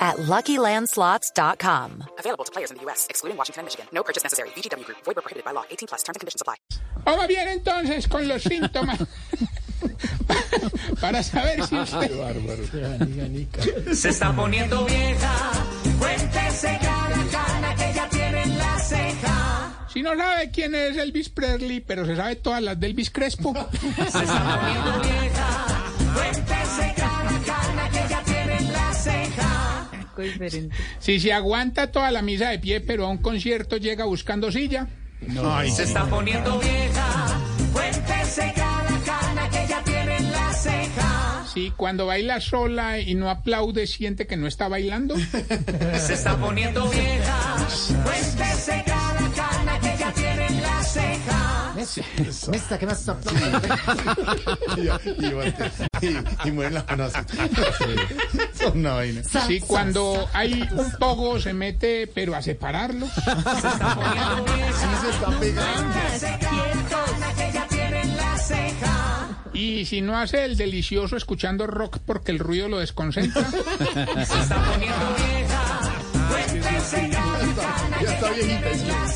at LuckyLandSlots.com. Available to players in the U.S., excluding Washington and Michigan. No purchase necessary. VGW Group. Void prohibited by law. 18 plus. Terms and conditions apply. Vamos bien entonces con los síntomas. Para saber si usted... Se está poniendo vieja. Cuéntese cada cana que ya tiene en la ceja. Si no sabe quién es Elvis Presley, pero se sabe todas las de Elvis Crespo. Se está poniendo vieja. Cuéntese cada cana ceja. Si se aguanta toda la misa de pie, pero a un concierto llega buscando silla. Se está poniendo vieja. Cuéntese cada cana que ya tiene en la ceja. Si cuando baila sola y no aplaude, siente que no está bailando. Se está poniendo vieja. Cuéntese cada ceja. Esta que más y, y, y mueven la mano así. Son una vaina. Si cuando hay un pogo se mete, pero a separarlo. Sí se está pegando. Tiene en la ceja. Y si no hace el delicioso escuchando rock porque el ruido lo desconcentra. Se está poniendo vieja. Cana Ya está viejita.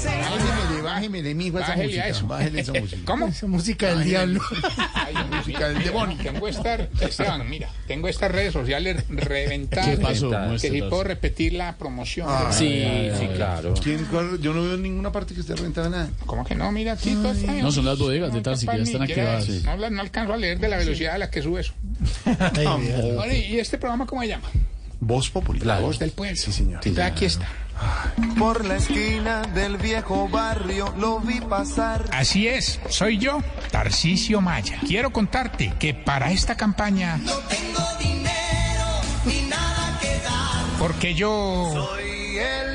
Bájeme, bájeme de mi hijo esa Bájele música. eso. Bájele esa música. ¿Cómo? Esa música del diablo. Ay, música del demonio. Tengo estas, Esteban, mira, tengo estas redes sociales reventadas. ¿Qué pasó? Que si puedo repetir la promoción. Ah. Sí, sí, claro. ¿Quién, cuál? Yo no veo en ninguna parte que esté rentada nada. ¿Cómo que no? Mira, aquí todo está No, son las bodegas de Tarsi, que ya están activadas. No, no alcanzo a leer de la velocidad a la que sube eso. Bueno, ¿Y este programa cómo se llama? Voz popular. La voz del pueblo. Sí, señor. Entonces, aquí está. Por la esquina del viejo barrio lo vi pasar. Así es, soy yo, Tarcisio Maya. Quiero contarte que para esta campaña... No tengo dinero ni nada que dar. Porque yo... Soy el.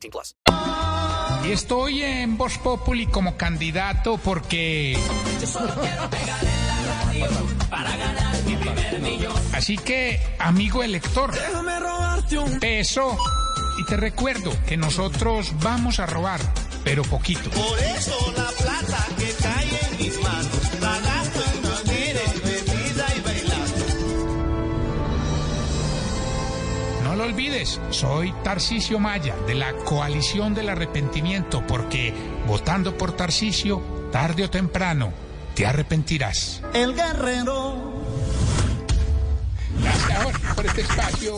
18 plus. Y estoy en Voz Populi como candidato porque... Así que, amigo elector, Déjame robarte un peso. Y te recuerdo que nosotros vamos a robar, pero poquito. Por eso la plata que cae en mis manos lo olvides, soy Tarcisio Maya, de la Coalición del Arrepentimiento, porque votando por Tarcisio, tarde o temprano, te arrepentirás. El guerrero. Gracias ahora por este espacio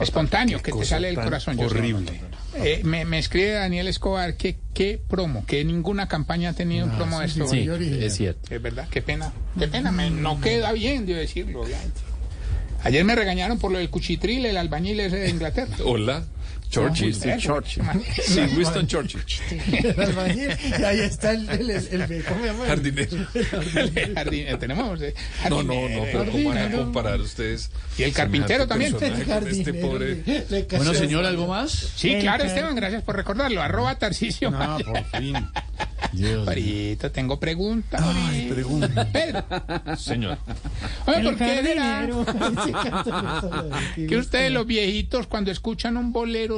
espontáneo que te sale del corazón. Horrible. Eh, me, me escribe Daniel Escobar que qué promo, que ninguna campaña ha tenido un promo de esto. Sí, es cierto. Es verdad, qué pena. Qué pena, me- no queda bien de decirlo, obviamente. Ayer me regañaron por lo del cuchitril, el albañil ese de Inglaterra. Hola. Churchill, sí, Churchill. Sí, Winston Churchill. Y ahí está el, el, el, el- ¿cómo se llama? Jardinero. Jardín- eh, tenemos eh, No, no, no, jardinero, pero ¿cómo van a jardinero. comparar ustedes? Y el carpintero también. Este pobre. Bueno, señor, ¿algo más? Sí, claro, Esteban, gracias por recordarlo. Arroba Tarcicio. No, por fin. Ahorita tengo preguntas. Ay, pregunta. Pedro, Señor. oye, ¿por qué será que ustedes los viejitos cuando escuchan un bolero